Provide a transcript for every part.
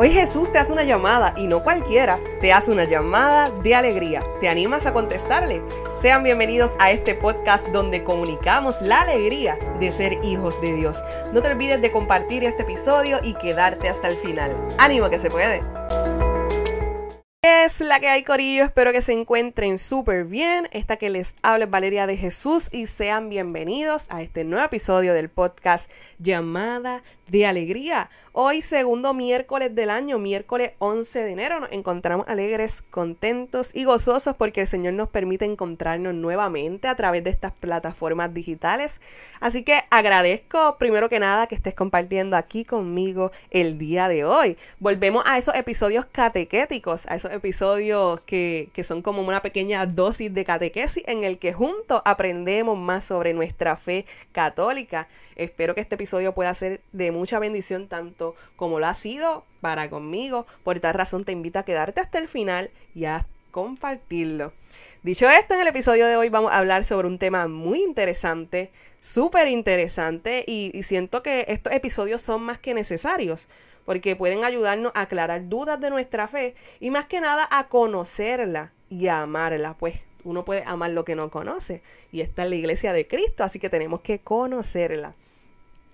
Hoy Jesús te hace una llamada y no cualquiera, te hace una llamada de alegría. ¿Te animas a contestarle? Sean bienvenidos a este podcast donde comunicamos la alegría de ser hijos de Dios. No te olvides de compartir este episodio y quedarte hasta el final. ¡Ánimo que se puede! Es la que hay, Corillo. Espero que se encuentren súper bien. Esta que les habla es Valeria de Jesús y sean bienvenidos a este nuevo episodio del podcast Llamada de alegría. Hoy, segundo miércoles del año, miércoles 11 de enero, nos encontramos alegres, contentos y gozosos porque el Señor nos permite encontrarnos nuevamente a través de estas plataformas digitales. Así que agradezco primero que nada que estés compartiendo aquí conmigo el día de hoy. Volvemos a esos episodios catequéticos, a esos episodios que, que son como una pequeña dosis de catequesis en el que juntos aprendemos más sobre nuestra fe católica. Espero que este episodio pueda ser de mucha bendición tanto como lo ha sido para conmigo. Por tal razón te invito a quedarte hasta el final y a compartirlo. Dicho esto, en el episodio de hoy vamos a hablar sobre un tema muy interesante, súper interesante y siento que estos episodios son más que necesarios porque pueden ayudarnos a aclarar dudas de nuestra fe y más que nada a conocerla y a amarla, pues uno puede amar lo que no conoce y esta es la iglesia de Cristo, así que tenemos que conocerla.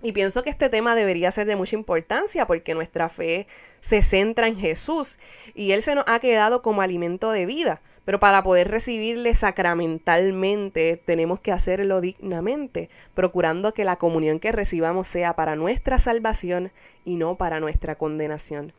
Y pienso que este tema debería ser de mucha importancia porque nuestra fe se centra en Jesús y Él se nos ha quedado como alimento de vida. Pero para poder recibirle sacramentalmente tenemos que hacerlo dignamente, procurando que la comunión que recibamos sea para nuestra salvación y no para nuestra condenación.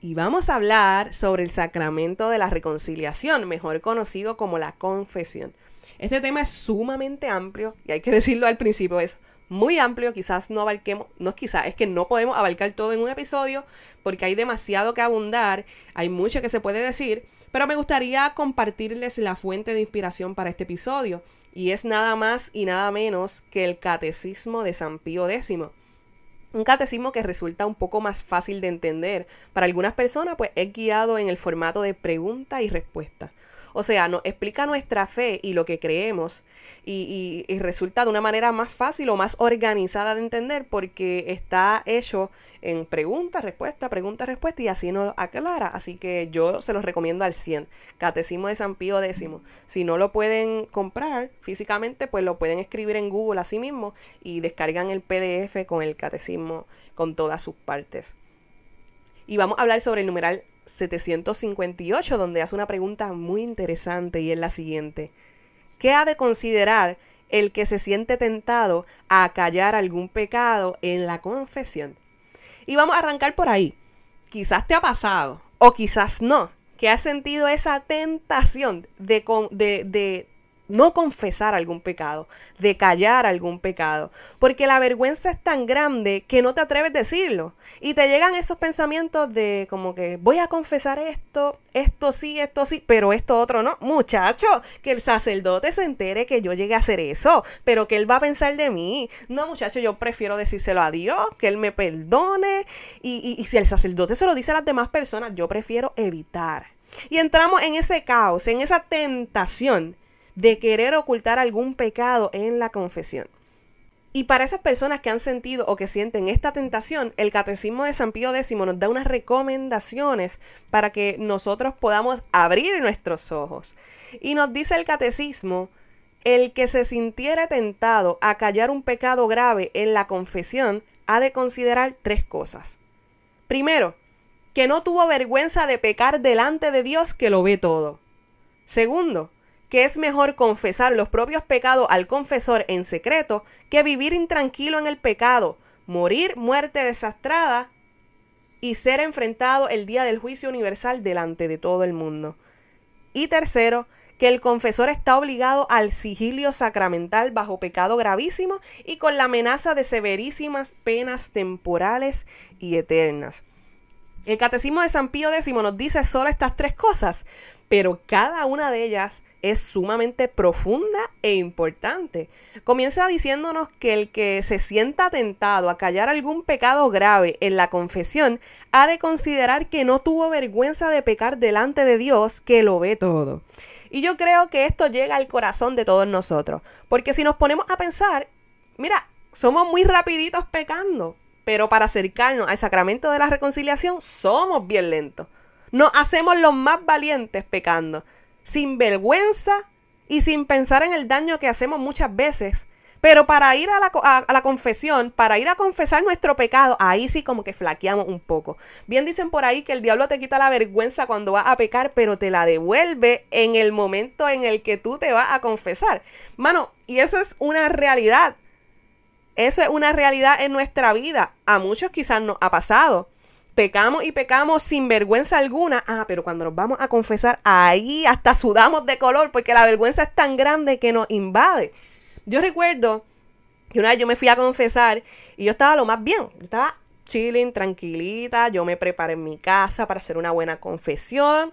Y vamos a hablar sobre el sacramento de la reconciliación, mejor conocido como la confesión. Este tema es sumamente amplio y hay que decirlo al principio, es muy amplio, quizás no abarquemos, no es quizás, es que no podemos abarcar todo en un episodio porque hay demasiado que abundar, hay mucho que se puede decir, pero me gustaría compartirles la fuente de inspiración para este episodio y es nada más y nada menos que el Catecismo de San Pío X. Un catecismo que resulta un poco más fácil de entender. Para algunas personas, pues es guiado en el formato de pregunta y respuesta. O sea, nos explica nuestra fe y lo que creemos y, resulta de una manera más fácil o más organizada de entender porque está hecho en pregunta, respuesta, pregunta, respuesta y así nos aclara. Así que yo se los recomiendo al 100. Catecismo de San Pío X. Si no lo pueden comprar físicamente, pues lo pueden escribir en Google así mismo y descargan el PDF con el catecismo con todas sus partes. Y vamos a hablar sobre el numeral 758, donde hace una pregunta muy interesante y es la siguiente. ¿Qué ha de considerar el que se siente tentado a callar algún pecado en la confesión? Y vamos a arrancar por ahí. Quizás te ha pasado, o quizás no, que has sentido esa tentación de, de, de no confesar algún pecado, de callar algún pecado, porque la vergüenza es tan grande que no te atreves a decirlo. Y te llegan esos pensamientos de como que voy a confesar esto, esto sí, esto sí, pero esto otro no. Muchacho, que el sacerdote se entere que yo llegué a hacer eso, pero que él va a pensar de mí. No, muchacho, yo prefiero decírselo a Dios, que él me perdone. Y, y si el sacerdote se lo dice a las demás personas, yo prefiero evitar. Y entramos en ese caos, en esa tentación de querer ocultar algún pecado en la confesión. Y para esas personas que han sentido o que sienten esta tentación, el Catecismo de San Pío X nos da unas recomendaciones para que nosotros podamos abrir nuestros ojos. Y nos dice el Catecismo, el que se sintiera tentado a callar un pecado grave en la confesión ha de considerar tres cosas. Primero, que no tuvo vergüenza de pecar delante de Dios que lo ve todo. Segundo, que es mejor confesar los propios pecados al confesor en secreto que vivir intranquilo en el pecado, morir muerte desastrada y ser enfrentado el día del juicio universal delante de todo el mundo. Y tercero, que el confesor está obligado al sigilio sacramental bajo pecado gravísimo y con la amenaza de severísimas penas temporales y eternas. El Catecismo de San Pío X nos dice solo estas tres cosas, pero cada una de ellas es sumamente profunda e importante. Comienza diciéndonos que el que se sienta tentado a callar algún pecado grave en la confesión ha de considerar que no tuvo vergüenza de pecar delante de Dios que lo ve todo. Y yo creo que esto llega al corazón de todos nosotros, porque si nos ponemos a pensar, mira, somos muy rapiditos pecando. pero para acercarnos al sacramento de la reconciliación somos bien lentos. Nos hacemos los más valientes pecando, sin vergüenza y sin pensar en el daño que hacemos muchas veces. Pero para ir a la, confesión, para ir a confesar nuestro pecado, ahí sí como que flaqueamos un poco. Bien dicen por ahí que el diablo te quita la vergüenza cuando vas a pecar, pero te la devuelve en el momento en el que tú te vas a confesar. Mano, y eso es una realidad. Eso es una realidad en nuestra vida. A muchos quizás nos ha pasado. Pecamos y pecamos sin vergüenza alguna. Ah, pero cuando nos vamos a confesar, ahí hasta sudamos de color porque la vergüenza es tan grande que nos invade. Yo recuerdo que una vez yo me fui a confesar y yo estaba lo más bien. Yo estaba chilling, tranquilita. Yo me preparé en mi casa para hacer una buena confesión.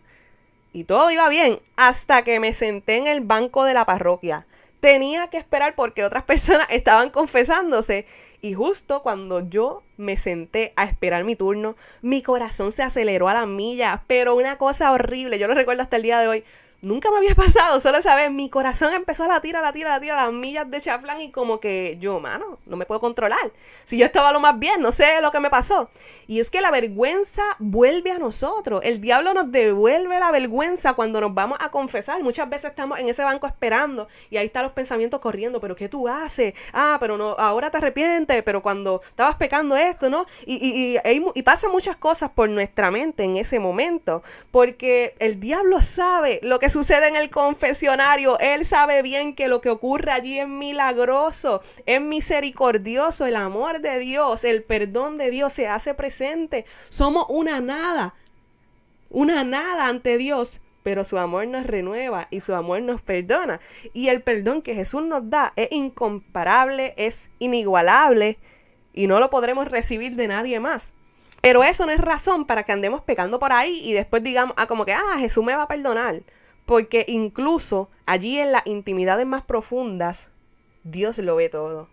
Y todo iba bien hasta que me senté en el banco de la parroquia tenía que esperar porque otras personas estaban confesándose. Y justo cuando yo me senté a esperar mi turno, mi corazón se aceleró a la milla, pero una cosa horrible, yo lo recuerdo hasta el día de hoy. Nunca me había pasado, solo esa vez mi corazón empezó a latir, a latir, a latir a las millas de chaflán y como que yo, mano, no me puedo controlar. Si yo estaba lo más bien, no sé lo que me pasó. Y es que la vergüenza vuelve a nosotros. El diablo nos devuelve la vergüenza cuando nos vamos a confesar. Muchas veces estamos en ese banco esperando y ahí están los pensamientos corriendo, pero ¿qué tú haces? Ah, pero no, ahora te arrepientes, pero cuando estabas pecando esto, ¿no? Y, y, y, y muchas cosas por nuestra mente en ese momento, porque el diablo sabe lo que sucede en el confesionario. Él sabe bien que lo que ocurre allí es milagroso, es misericordioso. El amor de Dios, el perdón de Dios se hace presente. Somos una nada, una nada ante Dios. Pero su amor nos renueva y su amor nos perdona. Y el perdón que Jesús nos da es incomparable, es inigualable y no lo podremos recibir de nadie más. Pero eso no es razón para que andemos pecando por ahí y después digamos, ah, como que, ah, Jesús me va a perdonar. Porque incluso allí en las intimidades más profundas, Dios lo ve todo.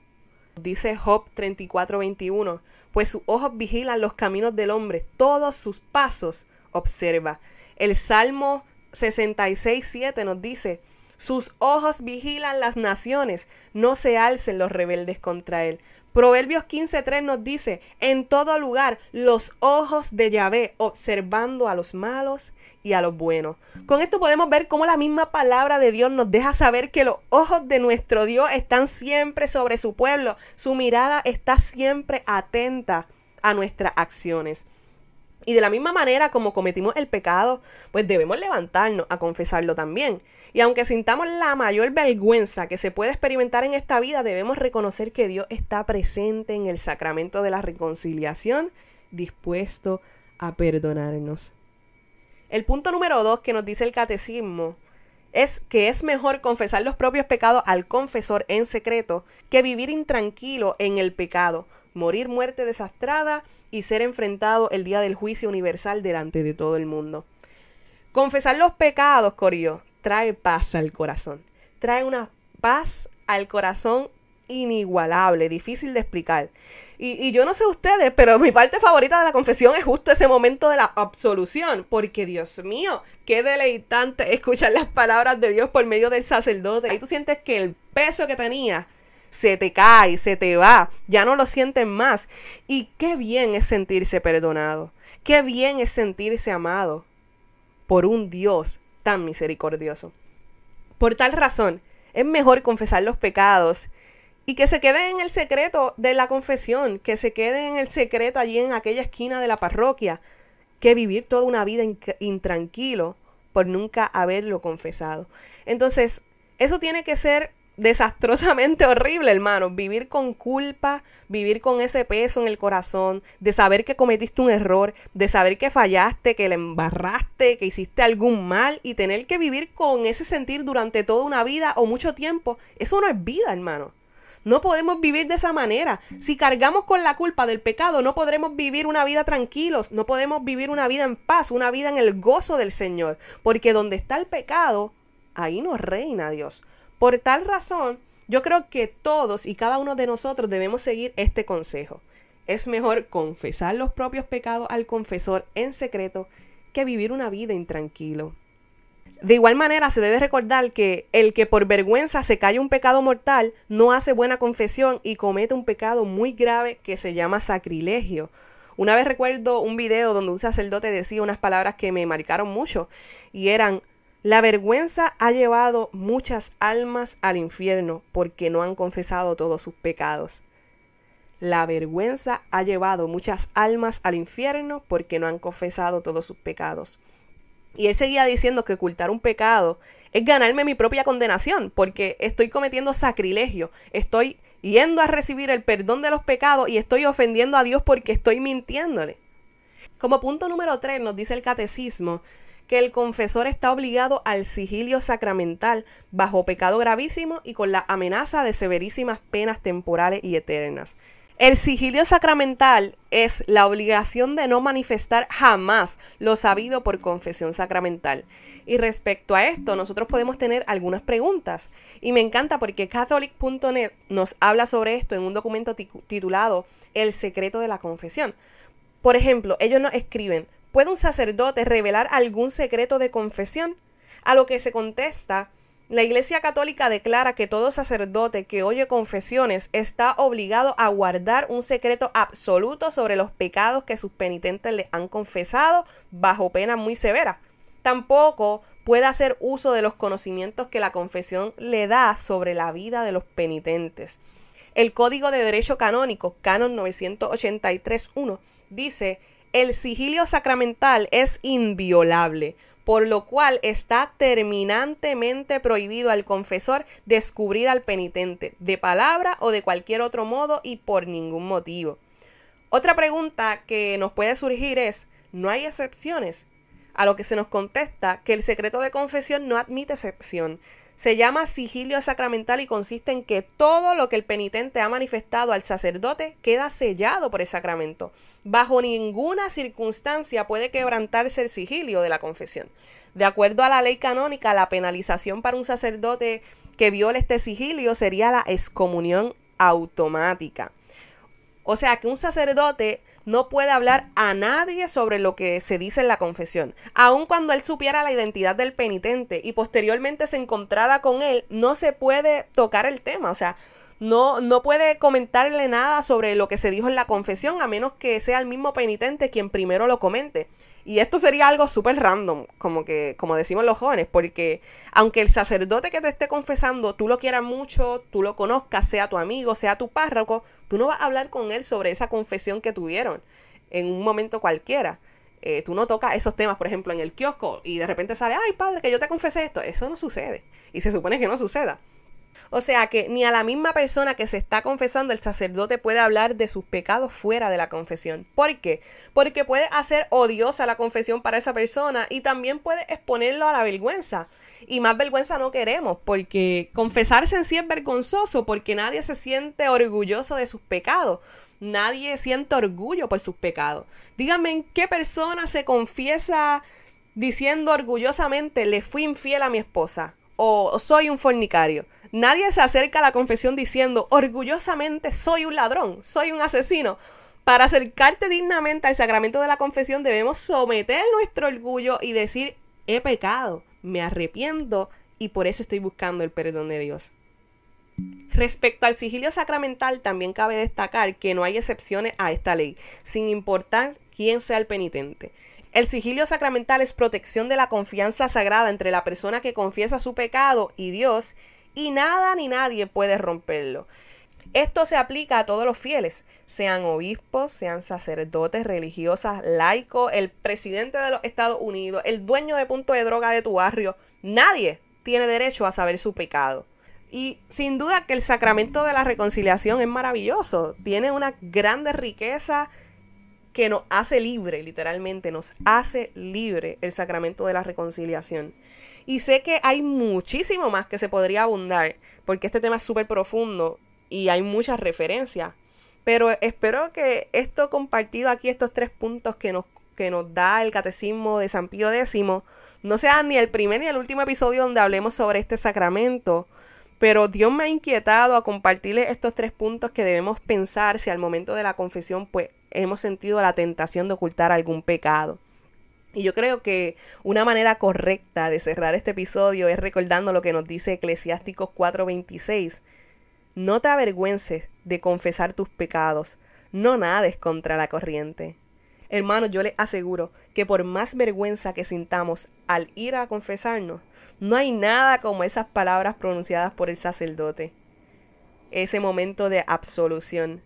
Dice Job 34:21, pues sus ojos vigilan los caminos del hombre, todos sus pasos observa. El Salmo 66:7 nos dice, sus ojos vigilan las naciones, no se alcen los rebeldes contra él. Proverbios 15:3 nos dice, en todo lugar los ojos de Yahvé observando a los malos y a los buenos. Con esto podemos ver cómo la misma palabra de Dios nos deja saber que los ojos de nuestro Dios están siempre sobre su pueblo. Su mirada está siempre atenta a nuestras acciones. Y de la misma manera como cometimos el pecado, pues debemos levantarnos a confesarlo también. Y aunque sintamos la mayor vergüenza que se puede experimentar en esta vida, debemos reconocer que Dios está presente en el sacramento de la reconciliación, dispuesto a perdonarnos. El punto número dos que nos dice el catecismo es que es mejor confesar los propios pecados al confesor en secreto que vivir intranquilo en el pecado, morir muerte desastrada y ser enfrentado el día del juicio universal delante de todo el mundo. Confesar los pecados, Corio, trae paz al corazón. Trae una paz al corazón inigualable, difícil de explicar. Y, yo no sé ustedes, pero mi parte favorita de la confesión es justo ese momento de la absolución, porque Dios mío, qué deleitante escuchar las palabras de Dios por medio del sacerdote. Ahí tú sientes que el peso que tenía se te cae, se te va, ya no lo sientes más. Y qué bien es sentirse perdonado, qué bien es sentirse amado por un Dios tan misericordioso. Por tal razón, es mejor confesar los pecados y que se quede en el secreto de la confesión, que se quede en el secreto allí en aquella esquina de la parroquia, que vivir toda una vida intranquilo por nunca haberlo confesado. Entonces, eso tiene que ser desastrosamente horrible, hermano. Vivir con culpa, vivir con ese peso en el corazón, de saber que cometiste un error, de saber que fallaste, que le embarraste, que hiciste algún mal y tener que vivir con ese sentir durante toda una vida o mucho tiempo, eso no es vida, hermano. No podemos vivir de esa manera. Si cargamos con la culpa del pecado, no podremos vivir una vida tranquilos, no podemos vivir una vida en paz, una vida en el gozo del Señor, porque donde está el pecado, ahí no reina Dios. Por tal razón, yo creo que todos y cada uno de nosotros debemos seguir este consejo. Es mejor confesar los propios pecados al confesor en secreto que vivir una vida intranquilo. De igual manera, se debe recordar que el que por vergüenza se cae un pecado mortal no hace buena confesión y comete un pecado muy grave que se llama sacrilegio. Una vez recuerdo un video donde un sacerdote decía unas palabras que me marcaron mucho y eran, la vergüenza ha llevado muchas almas al infierno porque no han confesado todos sus pecados. La vergüenza ha llevado muchas almas al infierno porque no han confesado todos sus pecados. Y él seguía diciendo que ocultar un pecado es ganarme mi propia condenación, porque estoy cometiendo sacrilegio, estoy yendo a recibir el perdón de los pecados y estoy ofendiendo a Dios porque estoy mintiéndole. Como punto número 3 nos dice el catecismo que el confesor está obligado al sigilio sacramental bajo pecado gravísimo y con la amenaza de severísimas penas temporales y eternas. El sigilio sacramental es la obligación de no manifestar jamás lo sabido por confesión sacramental. Y respecto a esto, nosotros podemos tener algunas preguntas. Y me encanta porque catholic.net nos habla sobre esto en un documento titulado El secreto de la confesión. Por ejemplo, ellos nos escriben, ¿puede un sacerdote revelar algún secreto de confesión? A lo que se contesta, la Iglesia Católica declara que todo sacerdote que oye confesiones está obligado a guardar un secreto absoluto sobre los pecados que sus penitentes le han confesado bajo pena muy severa. Tampoco puede hacer uso de los conocimientos que la confesión le da sobre la vida de los penitentes. El Código de Derecho Canónico, Canon 983.1, dice, el sigilio sacramental es inviolable por lo cual está terminantemente prohibido al confesor descubrir al penitente, de palabra o de cualquier otro modo y por ningún motivo. Otra pregunta que nos puede surgir es, ¿no hay excepciones? A lo que se nos contesta que el secreto de confesión no admite excepción, se llama sigilio sacramental y consiste en que todo lo que el penitente ha manifestado al sacerdote queda sellado por el sacramento. Bajo ninguna circunstancia puede quebrantarse el sigilio de la confesión. De acuerdo a la ley canónica, la penalización para un sacerdote que viole este sigilio sería la excomunión automática. O sea que un sacerdote no puede hablar a nadie sobre lo que se dice en la confesión. Aun cuando él supiera la identidad del penitente y posteriormente se encontrara con él, no se puede tocar el tema. O sea, no, no puede comentarle nada sobre lo que se dijo en la confesión a menos que sea el mismo penitente quien primero lo comente. Y esto sería algo súper random, como que, como decimos los jóvenes, porque aunque el sacerdote que te esté confesando, tú lo quieras mucho, tú lo conozcas, sea tu amigo, sea tu párroco, tú no vas a hablar con él sobre esa confesión que tuvieron en un momento cualquiera. Eh, tú no tocas esos temas, por ejemplo, en el kiosco y de repente sale, ay padre, que yo te confesé esto. Eso no sucede. Y se supone que no suceda. O sea que ni a la misma persona que se está confesando el sacerdote puede hablar de sus pecados fuera de la confesión. ¿Por qué? Porque puede hacer odiosa la confesión para esa persona y también puede exponerlo a la vergüenza. Y más vergüenza no queremos, porque confesarse en sí es vergonzoso, porque nadie se siente orgulloso de sus pecados. Nadie siente orgullo por sus pecados. Díganme en qué persona se confiesa diciendo orgullosamente le fui infiel a mi esposa o soy un fornicario. Nadie se acerca a la confesión diciendo orgullosamente soy un ladrón, soy un asesino. Para acercarte dignamente al sacramento de la confesión debemos someter nuestro orgullo y decir he pecado, me arrepiento y por eso estoy buscando el perdón de Dios. Respecto al sigilio sacramental, también cabe destacar que no hay excepciones a esta ley, sin importar quién sea el penitente. El sigilio sacramental es protección de la confianza sagrada entre la persona que confiesa su pecado y Dios, y nada ni nadie puede romperlo. Esto se aplica a todos los fieles, sean obispos, sean sacerdotes, religiosas, laicos, el presidente de los Estados Unidos, el dueño de punto de droga de tu barrio. Nadie tiene derecho a saber su pecado. Y sin duda que el sacramento de la reconciliación es maravilloso, tiene una grande riqueza que nos hace libre, literalmente, nos hace libre el sacramento de la reconciliación. Y sé que hay muchísimo más que se podría abundar, porque este tema es súper profundo y hay muchas referencias. Pero espero que esto compartido aquí, estos tres puntos que nos, que nos da el catecismo de San Pío X, no sea ni el primer ni el último episodio donde hablemos sobre este sacramento. Pero Dios me ha inquietado a compartirle estos tres puntos que debemos pensar si al momento de la confesión pues hemos sentido la tentación de ocultar algún pecado. Y yo creo que una manera correcta de cerrar este episodio es recordando lo que nos dice Eclesiásticos 4:26. No te avergüences de confesar tus pecados, no nades contra la corriente. Hermanos, yo les aseguro que por más vergüenza que sintamos al ir a confesarnos, no hay nada como esas palabras pronunciadas por el sacerdote. Ese momento de absolución.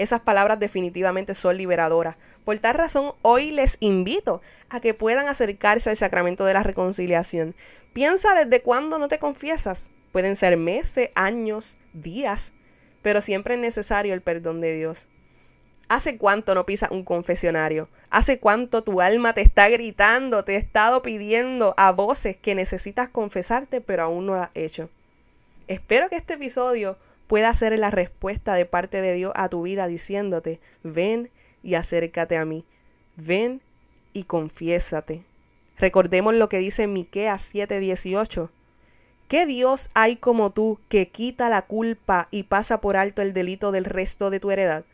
Esas palabras definitivamente son liberadoras. Por tal razón, hoy les invito a que puedan acercarse al sacramento de la reconciliación. Piensa desde cuándo no te confiesas. Pueden ser meses, años, días, pero siempre es necesario el perdón de Dios. ¿Hace cuánto no pisas un confesionario? ¿Hace cuánto tu alma te está gritando, te ha estado pidiendo a voces que necesitas confesarte, pero aún no lo has hecho? Espero que este episodio pueda ser la respuesta de parte de Dios a tu vida diciéndote, ven y acércate a mí. Ven y confiésate. Recordemos lo que dice Miqueas 7:18. ¿Qué Dios hay como tú que quita la culpa y pasa por alto el delito del resto de tu heredad?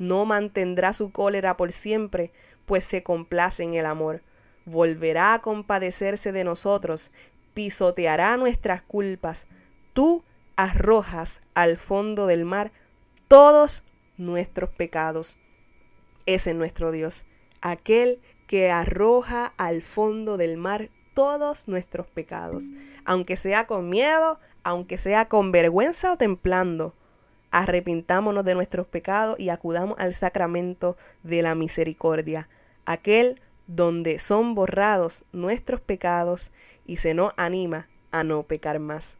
no mantendrá su cólera por siempre, pues se complace en el amor. Volverá a compadecerse de nosotros, pisoteará nuestras culpas. Tú arrojas al fondo del mar todos nuestros pecados. Ese es nuestro Dios, aquel que arroja al fondo del mar todos nuestros pecados, aunque sea con miedo, aunque sea con vergüenza o templando arrepintámonos de nuestros pecados y acudamos al sacramento de la misericordia, aquel donde son borrados nuestros pecados y se nos anima a no pecar más.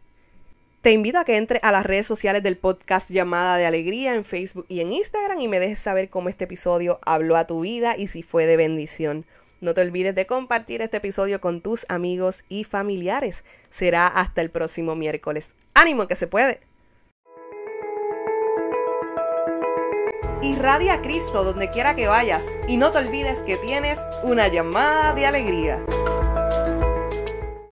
Te invito a que entres a las redes sociales del podcast Llamada de Alegría en Facebook y en Instagram y me dejes saber cómo este episodio habló a tu vida y si fue de bendición. No te olvides de compartir este episodio con tus amigos y familiares. Será hasta el próximo miércoles. ¡Ánimo que se puede! Irradia a Cristo donde quiera que vayas y no te olvides que tienes una llamada de alegría.